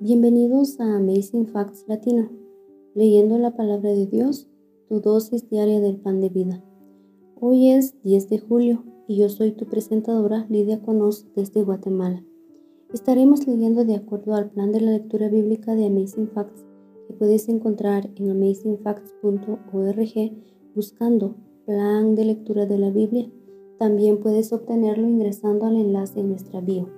Bienvenidos a Amazing Facts Latino, leyendo la palabra de Dios, tu dosis diaria del pan de vida. Hoy es 10 de julio y yo soy tu presentadora Lidia Conos desde Guatemala. Estaremos leyendo de acuerdo al plan de la lectura bíblica de Amazing Facts que puedes encontrar en amazingfacts.org buscando plan de lectura de la Biblia. También puedes obtenerlo ingresando al enlace en nuestra bio.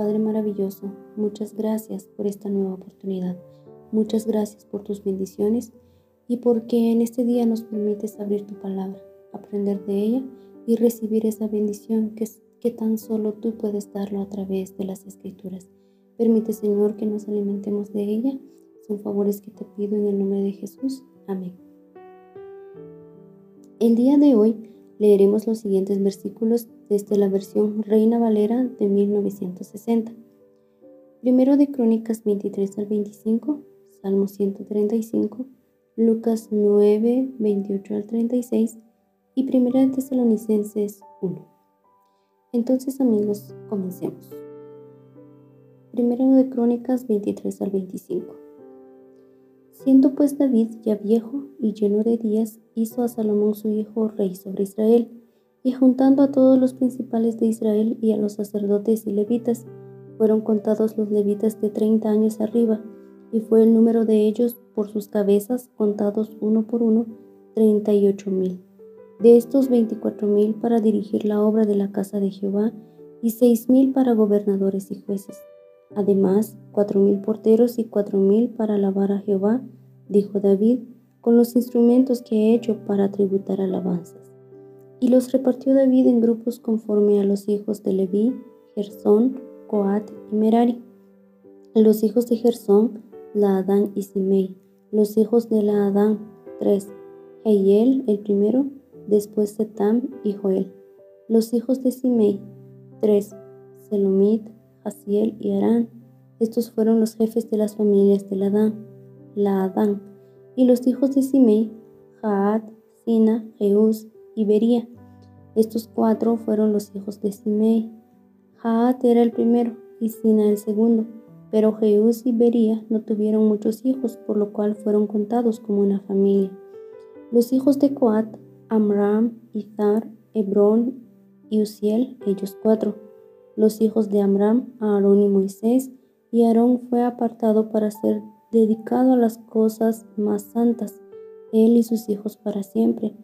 Padre maravilloso, muchas gracias por esta nueva oportunidad. Muchas gracias por tus bendiciones y porque en este día nos permites abrir tu palabra, aprender de ella y recibir esa bendición que, que tan solo tú puedes darlo a través de las escrituras. Permite, Señor, que nos alimentemos de ella. Son favores que te pido en el nombre de Jesús. Amén. El día de hoy leeremos los siguientes versículos desde la versión Reina Valera de 1960. Primero de Crónicas 23 al 25, Salmo 135, Lucas 9, 28 al 36 y Primera de Tesalonicenses 1. Entonces amigos, comencemos. Primero de Crónicas 23 al 25. Siendo pues David ya viejo y lleno de días, hizo a Salomón su hijo rey sobre Israel, y juntando a todos los principales de Israel y a los sacerdotes y levitas, fueron contados los levitas de treinta años arriba, y fue el número de ellos por sus cabezas, contados uno por uno, treinta y ocho mil. De estos veinticuatro mil para dirigir la obra de la casa de Jehová, y seis mil para gobernadores y jueces Además, cuatro mil porteros y cuatro mil para alabar a Jehová, dijo David, con los instrumentos que he hecho para tributar alabanzas. Y los repartió David en grupos conforme a los hijos de Leví, Gersón, Coat y Merari. Los hijos de Gersón, Laadán y Simei. Los hijos de Laadán, tres. Heiel, el primero, después Setam y Joel. Los hijos de Simei, tres. Selomit, Asiel y Arán. Estos fueron los jefes de las familias de Ladán, Laadán, y los hijos de Simei, Jaat, Sina, Jeús Estos cuatro fueron los hijos de Simei. Jaat era el primero y Sina el segundo, pero Jeús y Bería no tuvieron muchos hijos, por lo cual fueron contados como una familia. Los hijos de Coat, Amram, Izar, Hebrón y Uziel, ellos cuatro los hijos de Amram, Aarón y Moisés, y Aarón fue apartado para ser dedicado a las cosas más santas, él y sus hijos para siempre,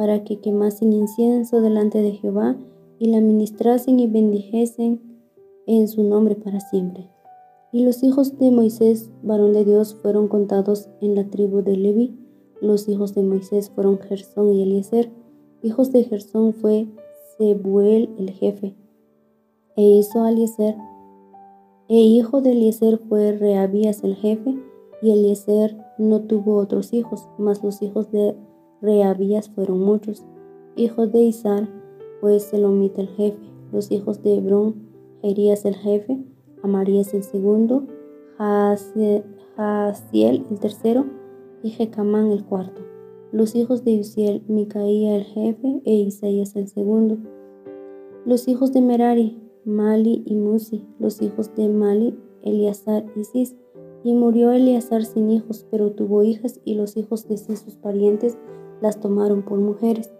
para que quemasen incienso delante de Jehová y la ministrasen y bendijesen en su nombre para siempre. Y los hijos de Moisés, varón de Dios, fueron contados en la tribu de Leví. Los hijos de Moisés fueron Gersón y Eliezer. Hijos de Gersón fue Zebuel el jefe e hizo Eliezer, e hijo de Eliezer fue Reabías el jefe, y Eliezer no tuvo otros hijos, mas los hijos de Reabías fueron muchos. Hijos de Isar fue Selomit el jefe, los hijos de Hebrón, Jerías el jefe, Amarías el segundo, Jaasiel el tercero, y Jecamán el cuarto. Los hijos de Uziel, Micaía el jefe, e Isaías el segundo. Los hijos de Merari, Mali y Musi, los hijos de Mali, Eleazar y Cis. Y murió Eleazar sin hijos, pero tuvo hijas, y los hijos de Cis, sus parientes, las tomaron por mujeres.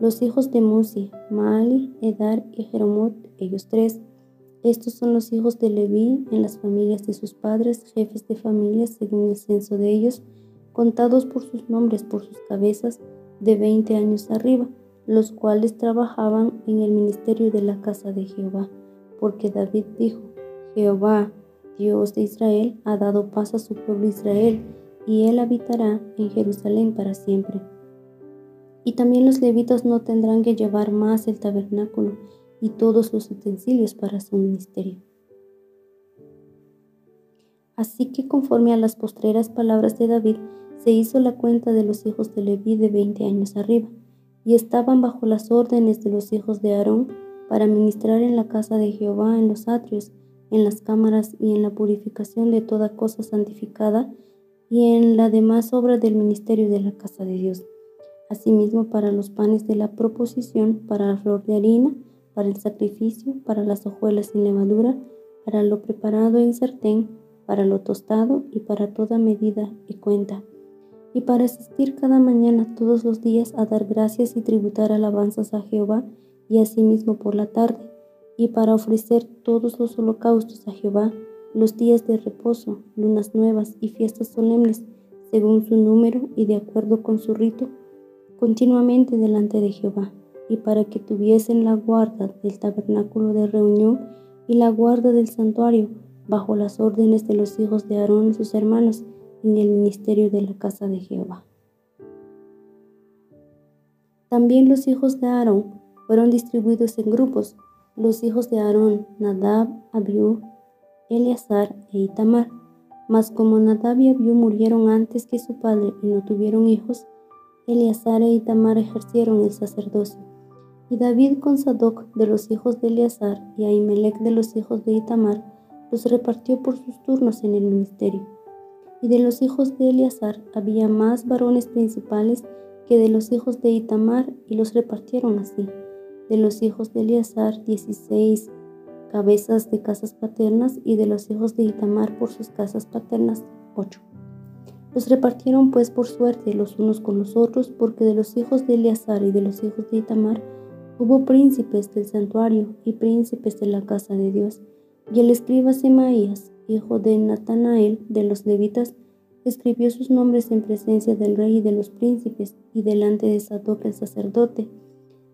Los hijos de Musi, Mali, Edar y Jeromot, ellos tres. Estos son los hijos de Leví en las familias de sus padres, jefes de familias según el censo de ellos, contados por sus nombres, por sus cabezas, de veinte años arriba, los cuales trabajaban en el ministerio de la casa de Jehová porque David dijo, Jehová, Dios de Israel, ha dado paz a su pueblo Israel, y él habitará en Jerusalén para siempre. Y también los levitas no tendrán que llevar más el tabernáculo y todos los utensilios para su ministerio. Así que conforme a las postreras palabras de David, se hizo la cuenta de los hijos de Leví de veinte años arriba, y estaban bajo las órdenes de los hijos de Aarón para ministrar en la casa de Jehová en los atrios, en las cámaras y en la purificación de toda cosa santificada y en la demás obra del ministerio de la casa de Dios. Asimismo para los panes de la proposición, para la flor de harina, para el sacrificio, para las hojuelas sin levadura, para lo preparado en sartén, para lo tostado y para toda medida y cuenta. Y para asistir cada mañana todos los días a dar gracias y tributar alabanzas a Jehová y asimismo por la tarde, y para ofrecer todos los holocaustos a Jehová, los días de reposo, lunas nuevas y fiestas solemnes, según su número y de acuerdo con su rito, continuamente delante de Jehová, y para que tuviesen la guarda del tabernáculo de reunión y la guarda del santuario, bajo las órdenes de los hijos de Aarón y sus hermanos, en el ministerio de la casa de Jehová. También los hijos de Aarón fueron distribuidos en grupos. Los hijos de Aarón, Nadab, Abiú, Eleazar e Itamar. Mas como Nadab y Abiú murieron antes que su padre y no tuvieron hijos, Eleazar e Itamar ejercieron el sacerdocio. Y David con Sadoc de los hijos de Eleazar y Ahimelech de los hijos de Itamar los repartió por sus turnos en el ministerio y de los hijos de Eleazar había más varones principales que de los hijos de Itamar, y los repartieron así. De los hijos de Eleazar, dieciséis cabezas de casas paternas, y de los hijos de Itamar por sus casas paternas, ocho. Los repartieron pues por suerte los unos con los otros, porque de los hijos de Eleazar y de los hijos de Itamar hubo príncipes del santuario y príncipes de la casa de Dios. Y el escriba Semaías, hijo de Natanael de los levitas, escribió sus nombres en presencia del rey y de los príncipes y delante de Sadoc el sacerdote,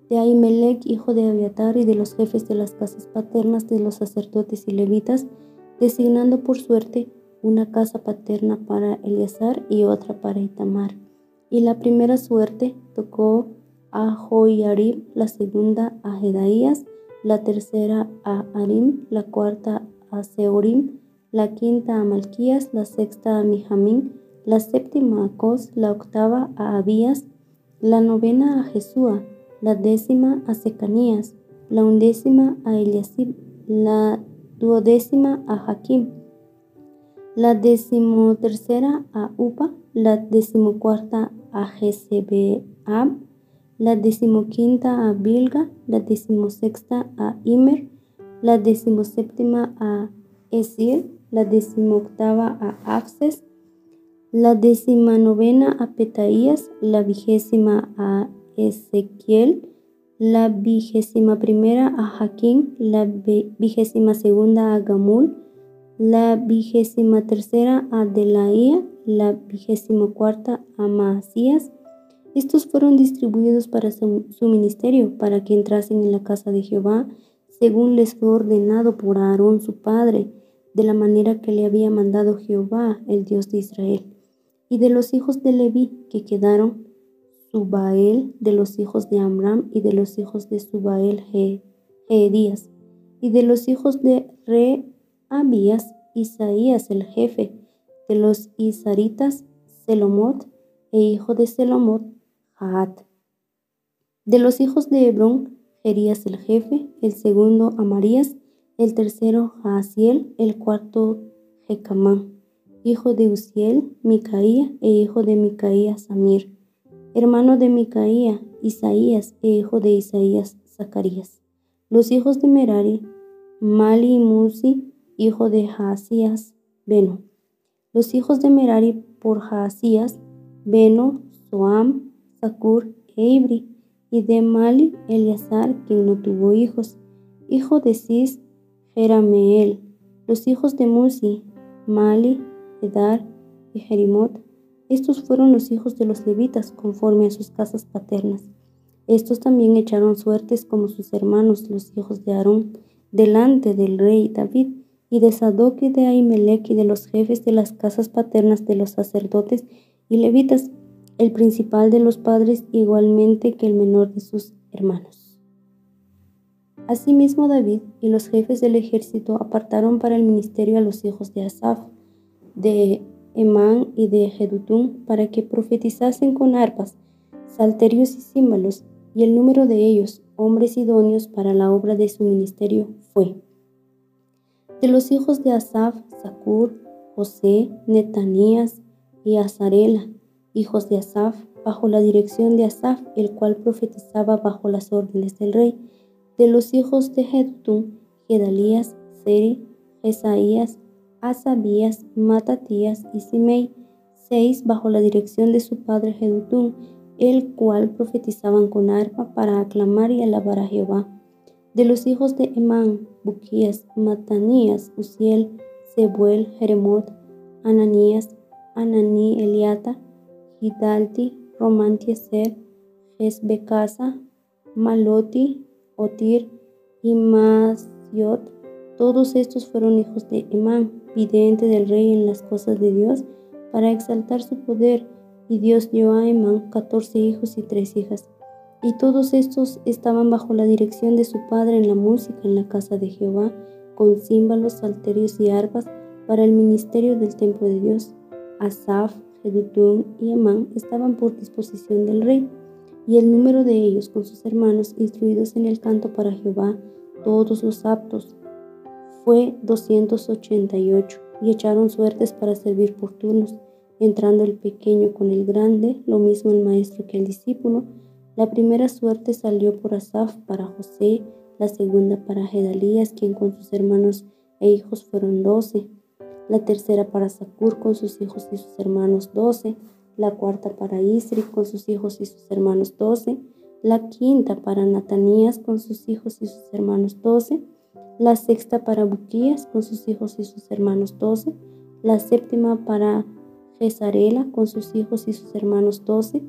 de Ahimelech, hijo de Abiatar, y de los jefes de las casas paternas de los sacerdotes y levitas, designando por suerte una casa paterna para Eleazar y otra para Itamar. Y la primera suerte tocó a Joiarib, la segunda a Jedaías, la tercera a Arim, la cuarta a Seorim, la quinta a Malquías, la sexta a Mijamín, la séptima a Cos, la octava a Abías, la novena a Jesúa, la décima a Secanías, la undécima a Eliasib, la duodécima a Jaquim, la decimotercera a Upa, la decimocuarta a Jezebeab, la decimoquinta a Bilga, la decimosexta a Imer, la decimoséptima a Esir, la decimoctava a Axes, la novena a Petaías, la vigésima a Ezequiel, la vigésima primera a Jaquín, la vigésima segunda a Gamul, la vigésima tercera a Delaía, la vigésima cuarta a Maasías. Estos fueron distribuidos para su, ministerio, para que entrasen en la casa de Jehová, según les fue ordenado por Aarón su padre de la manera que le había mandado Jehová, el Dios de Israel. Y de los hijos de Leví que quedaron, Subael, de los hijos de Amram, y de los hijos de Subael, Gedías, y de los hijos de Re, Abías, Isaías el jefe, de los Isaritas, Selomot, e hijo de Selomot, Jaat. De los hijos de Hebrón, Jerías el jefe, el segundo Amarías, el tercero Jaasiel, el cuarto Jecamán, hijo de Uziel, Micaía e hijo de Micaía Samir, hermano de Micaía, Isaías e hijo de Isaías Zacarías. Los hijos de Merari, Mali y Musi, hijo de Jaasías, Beno. Los hijos de Merari por Jaasías, Beno, Soam, Sakur e Ibri, y de Mali, Eleazar, quien no tuvo hijos, hijo de Cis, Jerameel, los hijos de Musi, Mali, Edar y Jerimot. Estos fueron los hijos de los levitas conforme a sus casas paternas. Estos también echaron suertes como sus hermanos, los hijos de Aarón, delante del rey David y de Sadoc y de Ahimelech y de los jefes de las casas paternas de los sacerdotes y levitas, el principal de los padres igualmente que el menor de sus hermanos. Asimismo David y los jefes del ejército apartaron para el ministerio a los hijos de Asaf, de Emán y de Jedutún para que profetizasen con arpas, salterios y címbalos, y el número de ellos, hombres idóneos para la obra de su ministerio, fue. De los hijos de Asaf, Zacur, José, Netanías y Azarela, hijos de Asaf, bajo la dirección de Asaf, el cual profetizaba bajo las órdenes del rey. De los hijos de Jedutún, Gedalías, Seri, Jesaías, Asabías, Matatías y Simei, seis bajo la dirección de su padre Jedutún, el cual profetizaban con arpa para aclamar y alabar a Jehová. De los hijos de Emán, Buquías, Matanías, Uziel, Zebuel, Jeremot, Ananías, Ananí, Eliata, Hidalti, Romantieser, Jezbecasa, Maloti, Otir y Masiot. Todos estos fueron hijos de Emán, vidente del rey en las cosas de Dios, para exaltar su poder, y Dios dio a Emán catorce hijos y tres hijas. Y todos estos estaban bajo la dirección de su padre en la música en la casa de Jehová, con címbalos, salterios y arpas para el ministerio del templo de Dios. Asaf, Jedutún y Emán estaban por disposición del rey, y el número de ellos con sus hermanos instruidos en el canto para Jehová, todos los aptos, fue 288, y echaron suertes para servir por turnos, entrando el pequeño con el grande, lo mismo el maestro que el discípulo. La primera suerte salió por Asaf para José, la segunda para Gedalías, quien con sus hermanos e hijos fueron doce, la tercera para Zacur con sus hijos y sus hermanos doce, la cuarta para Isri con sus hijos y sus hermanos doce, la quinta para Natanías con sus hijos y sus hermanos doce, la sexta para Buquías con sus hijos y sus hermanos doce, la séptima para Jezarela con sus hijos y sus hermanos doce,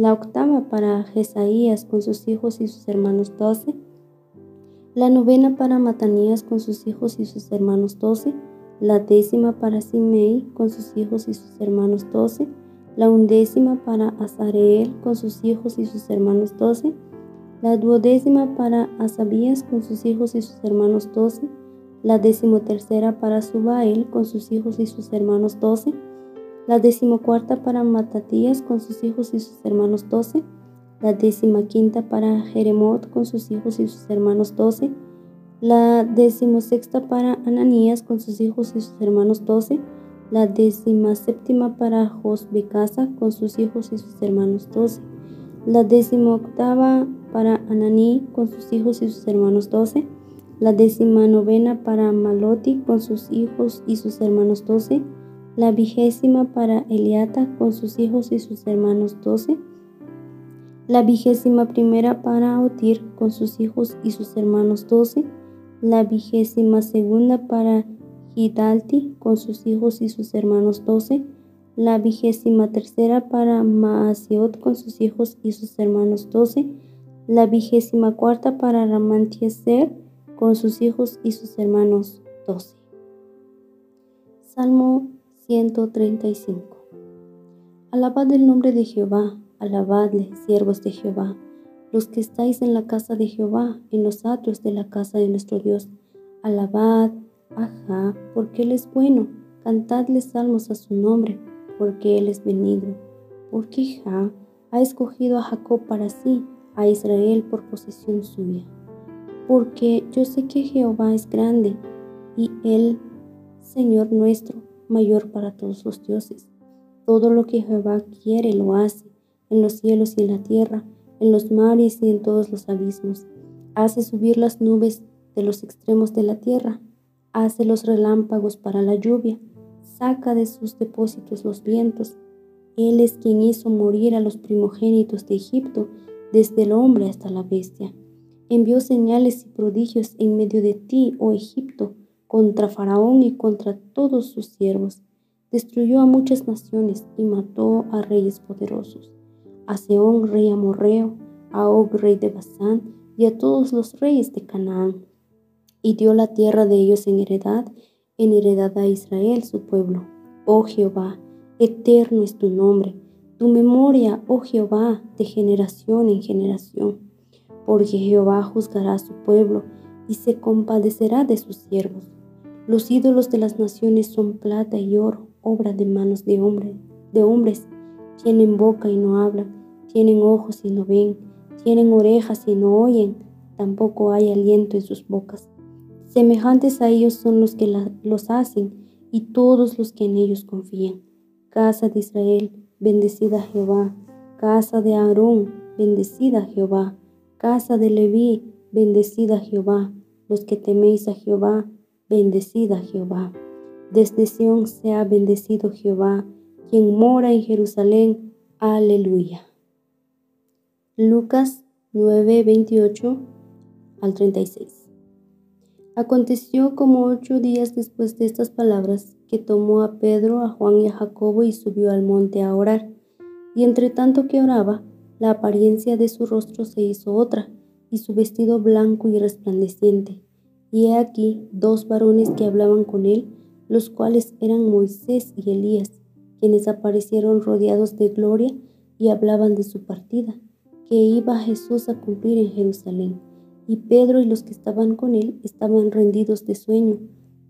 la octava para Jesaías con sus hijos y sus hermanos doce, la novena para Matanías con sus hijos y sus hermanos doce, la décima para Simei con sus hijos y sus hermanos doce, la undécima para Azareel con sus hijos y sus hermanos doce, la duodécima para Asabías con sus hijos y sus hermanos doce, la decimotercera para Subael con sus hijos y sus hermanos doce, la decimocuarta para Matatías con sus hijos y sus hermanos doce, la quinta para Jeremot con sus hijos y sus hermanos doce, la decimosexta para Ananías con sus hijos y sus hermanos doce, la séptima para Josbecasa con sus hijos y sus hermanos doce, la octava para Ananí con sus hijos y sus hermanos doce, la décima novena para Maloti con sus hijos y sus hermanos doce, la vigésima para Eliata con sus hijos y sus hermanos doce, la vigésima primera para Otir con sus hijos y sus hermanos doce, la vigésima segunda para Hidalti con sus hijos y sus hermanos doce, la vigésima tercera para Maasiot con sus hijos y sus hermanos doce, la vigésima cuarta para Ramantieser con sus hijos y sus hermanos doce. Salmo 135 Alabad el nombre de Jehová, alabadle, siervos de Jehová, los que estáis en la casa de Jehová, en los atrios de la casa de nuestro Dios. Alabad, ajá, porque Él es bueno, cantadle salmos a su nombre, porque Él es benigno, porque Ja ha escogido a Jacob para sí, a Israel por posesión suya. Porque yo sé que Jehová es grande y Él, Señor nuestro, mayor para todos los dioses. Todo lo que Jehová quiere lo hace, en los cielos y en la tierra, en los mares y en todos los abismos. Hace subir las nubes de los extremos de la tierra, hace los relámpagos para la lluvia, saca de sus depósitos los vientos. Él es quien hizo morir a los primogénitos de Egipto desde el hombre hasta la bestia. Envió señales y prodigios en medio de ti, oh Egipto, contra Faraón y contra todos sus siervos. Destruyó a muchas naciones y mató a reyes poderosos, a Seón, rey amorreo, a Og, rey de Basán, y a todos los reyes de Canaán. Y dio la tierra de ellos en heredad, en heredad a Israel, su pueblo. Oh Jehová, eterno es tu nombre tu memoria, oh Jehová, de generación en generación, porque Jehová juzgará a su pueblo y se compadecerá de sus siervos. Los ídolos de las naciones son plata y oro, obra de manos de, hombre, de hombres. Tienen boca y no hablan, tienen ojos y no ven, tienen orejas y no oyen, tampoco hay aliento en sus bocas. Semejantes a ellos son los que los hacen y todos los que en ellos confían. Casa de Israel, bendecida Jehová. Casa de Aarón, bendecida Jehová. Casa de Leví, bendecida Jehová. Los que teméis a Jehová, bendecida Jehová. Desde Sión sea bendecido Jehová, quien mora en Jerusalén. Aleluya. Lucas 9, 28 al 36. Aconteció como ocho días después de estas palabras que tomó a Pedro, a Juan y a Jacobo y subió al monte a orar. Y entre tanto que oraba, la apariencia de su rostro se hizo otra, y su vestido blanco y resplandeciente. Y he aquí dos varones que hablaban con él, los cuales eran Moisés y Elías, quienes aparecieron rodeados de gloria y hablaban de su partida, que iba Jesús a cumplir en Jerusalén. Y Pedro y los que estaban con él estaban rendidos de sueño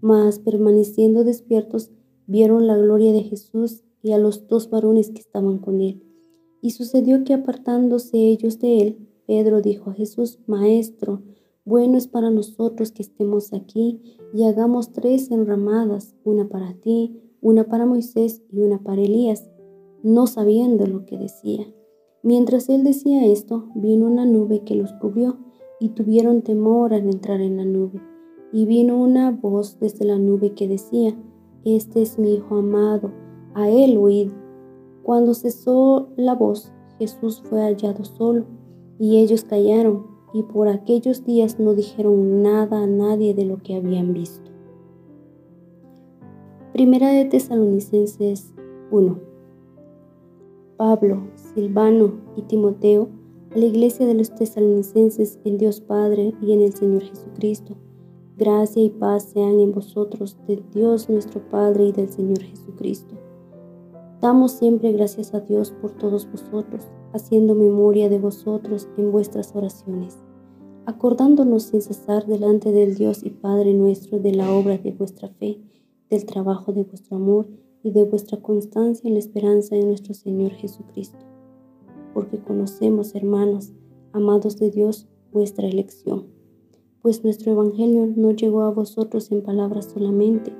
mas permaneciendo despiertos, vieron la gloria de Jesús y a los dos varones que estaban con él. Y sucedió que apartándose ellos de él, Pedro dijo a Jesús, Maestro, bueno es para nosotros que estemos aquí y hagamos tres enramadas, una para ti, una para Moisés y una para Elías, no sabiendo lo que decía. Mientras él decía esto, vino una nube que los cubrió y tuvieron temor al entrar en la nube. Y vino una voz desde la nube que decía, Este es mi Hijo amado, a él oíd. Cuando cesó la voz, Jesús fue hallado solo, y ellos callaron, y por aquellos días no dijeron nada a nadie de lo que habían visto. Primera de Tesalonicenses 1. Pablo, Silvano y Timoteo, a la iglesia de los tesalonicenses en Dios Padre y en el Señor Jesucristo Gracia y paz sean en vosotros de Dios nuestro Padre y del Señor Jesucristo. Damos siempre gracias a Dios por todos vosotros, haciendo memoria de vosotros en vuestras oraciones, acordándonos sin cesar delante del Dios y Padre nuestro de la obra de vuestra fe, del trabajo de vuestro amor y de vuestra constancia en la esperanza de nuestro Señor Jesucristo. Porque conocemos, hermanos, amados de Dios, vuestra elección pues nuestro Evangelio no llegó a vosotros en palabras solamente,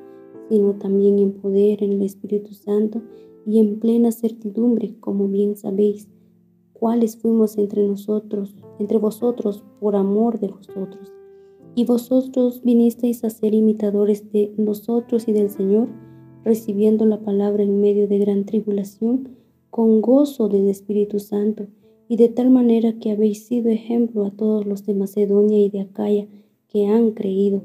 sino también en poder, en el Espíritu Santo y en plena certidumbre, como bien sabéis, cuáles fuimos entre nosotros, entre vosotros, por amor de vosotros. Y vosotros vinisteis a ser imitadores de nosotros y del Señor, recibiendo la palabra en medio de gran tribulación, con gozo del Espíritu Santo y de tal manera que habéis sido ejemplo a todos los de Macedonia y de Acaya que han creído,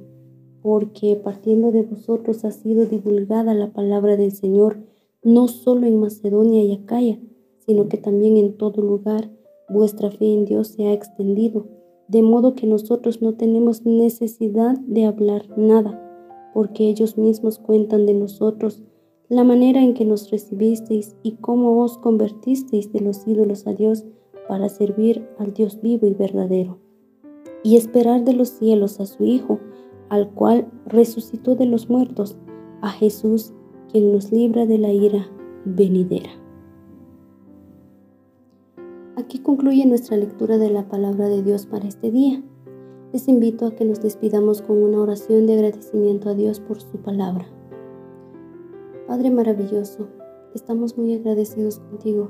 porque partiendo de vosotros ha sido divulgada la palabra del Señor, no solo en Macedonia y Acaya, sino que también en todo lugar vuestra fe en Dios se ha extendido, de modo que nosotros no tenemos necesidad de hablar nada, porque ellos mismos cuentan de nosotros la manera en que nos recibisteis y cómo os convertisteis de los ídolos a Dios para servir al Dios vivo y verdadero, y esperar de los cielos a su Hijo, al cual resucitó de los muertos, a Jesús, quien nos libra de la ira venidera. Aquí concluye nuestra lectura de la palabra de Dios para este día. Les invito a que nos despidamos con una oración de agradecimiento a Dios por su palabra. Padre maravilloso, estamos muy agradecidos contigo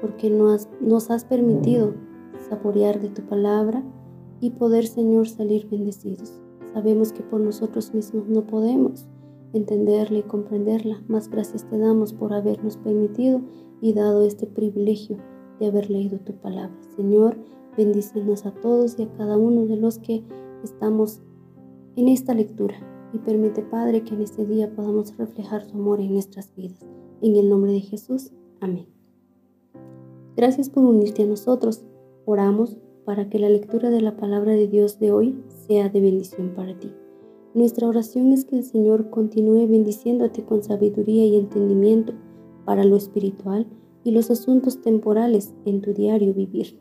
porque nos, has permitido saborear de tu palabra y poder, Señor, salir bendecidos. Sabemos que por nosotros mismos no podemos entenderla y comprenderla, más gracias te damos por habernos permitido y dado este privilegio de haber leído tu palabra. Señor, bendícenos a todos y a cada uno de los que estamos en esta lectura y permite, Padre, que en este día podamos reflejar tu amor en nuestras vidas. En el nombre de Jesús, amén. Gracias por unirte a nosotros. Oramos para que la lectura de la palabra de Dios de hoy sea de bendición para ti. Nuestra oración es que el Señor continúe bendiciéndote con sabiduría y entendimiento para lo espiritual y los asuntos temporales en tu diario vivir.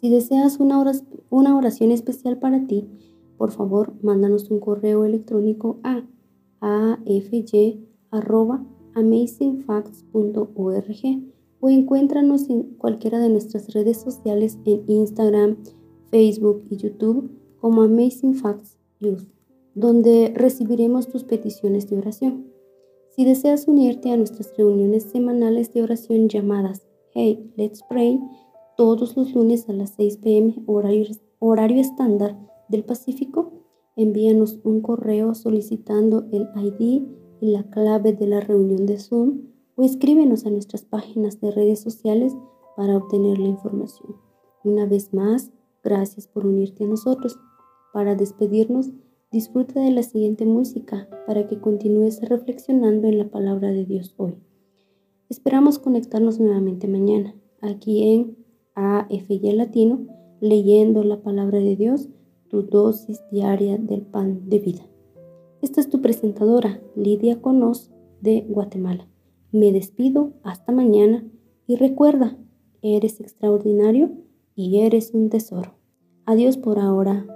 Si deseas una oración especial para ti, por favor, mándanos un correo electrónico a afy arroba amazingfacts.org o encuéntranos en cualquiera de nuestras redes sociales en Instagram, Facebook y YouTube como Amazing Facts Youth, donde recibiremos tus peticiones de oración. Si deseas unirte a nuestras reuniones semanales de oración llamadas Hey, Let's Pray, todos los lunes a las 6 pm horario, horario estándar del Pacífico, envíanos un correo solicitando el ID y la clave de la reunión de Zoom o escríbenos a nuestras páginas de redes sociales para obtener la información. Una vez más, gracias por unirte a nosotros. Para despedirnos, disfruta de la siguiente música para que continúes reflexionando en la palabra de Dios hoy. Esperamos conectarnos nuevamente mañana, aquí en AFY Latino, leyendo la palabra de Dios, tu dosis diaria del pan de vida. Esta es tu presentadora, Lidia Conos, de Guatemala. Me despido hasta mañana y recuerda, eres extraordinario y eres un tesoro. Adiós por ahora.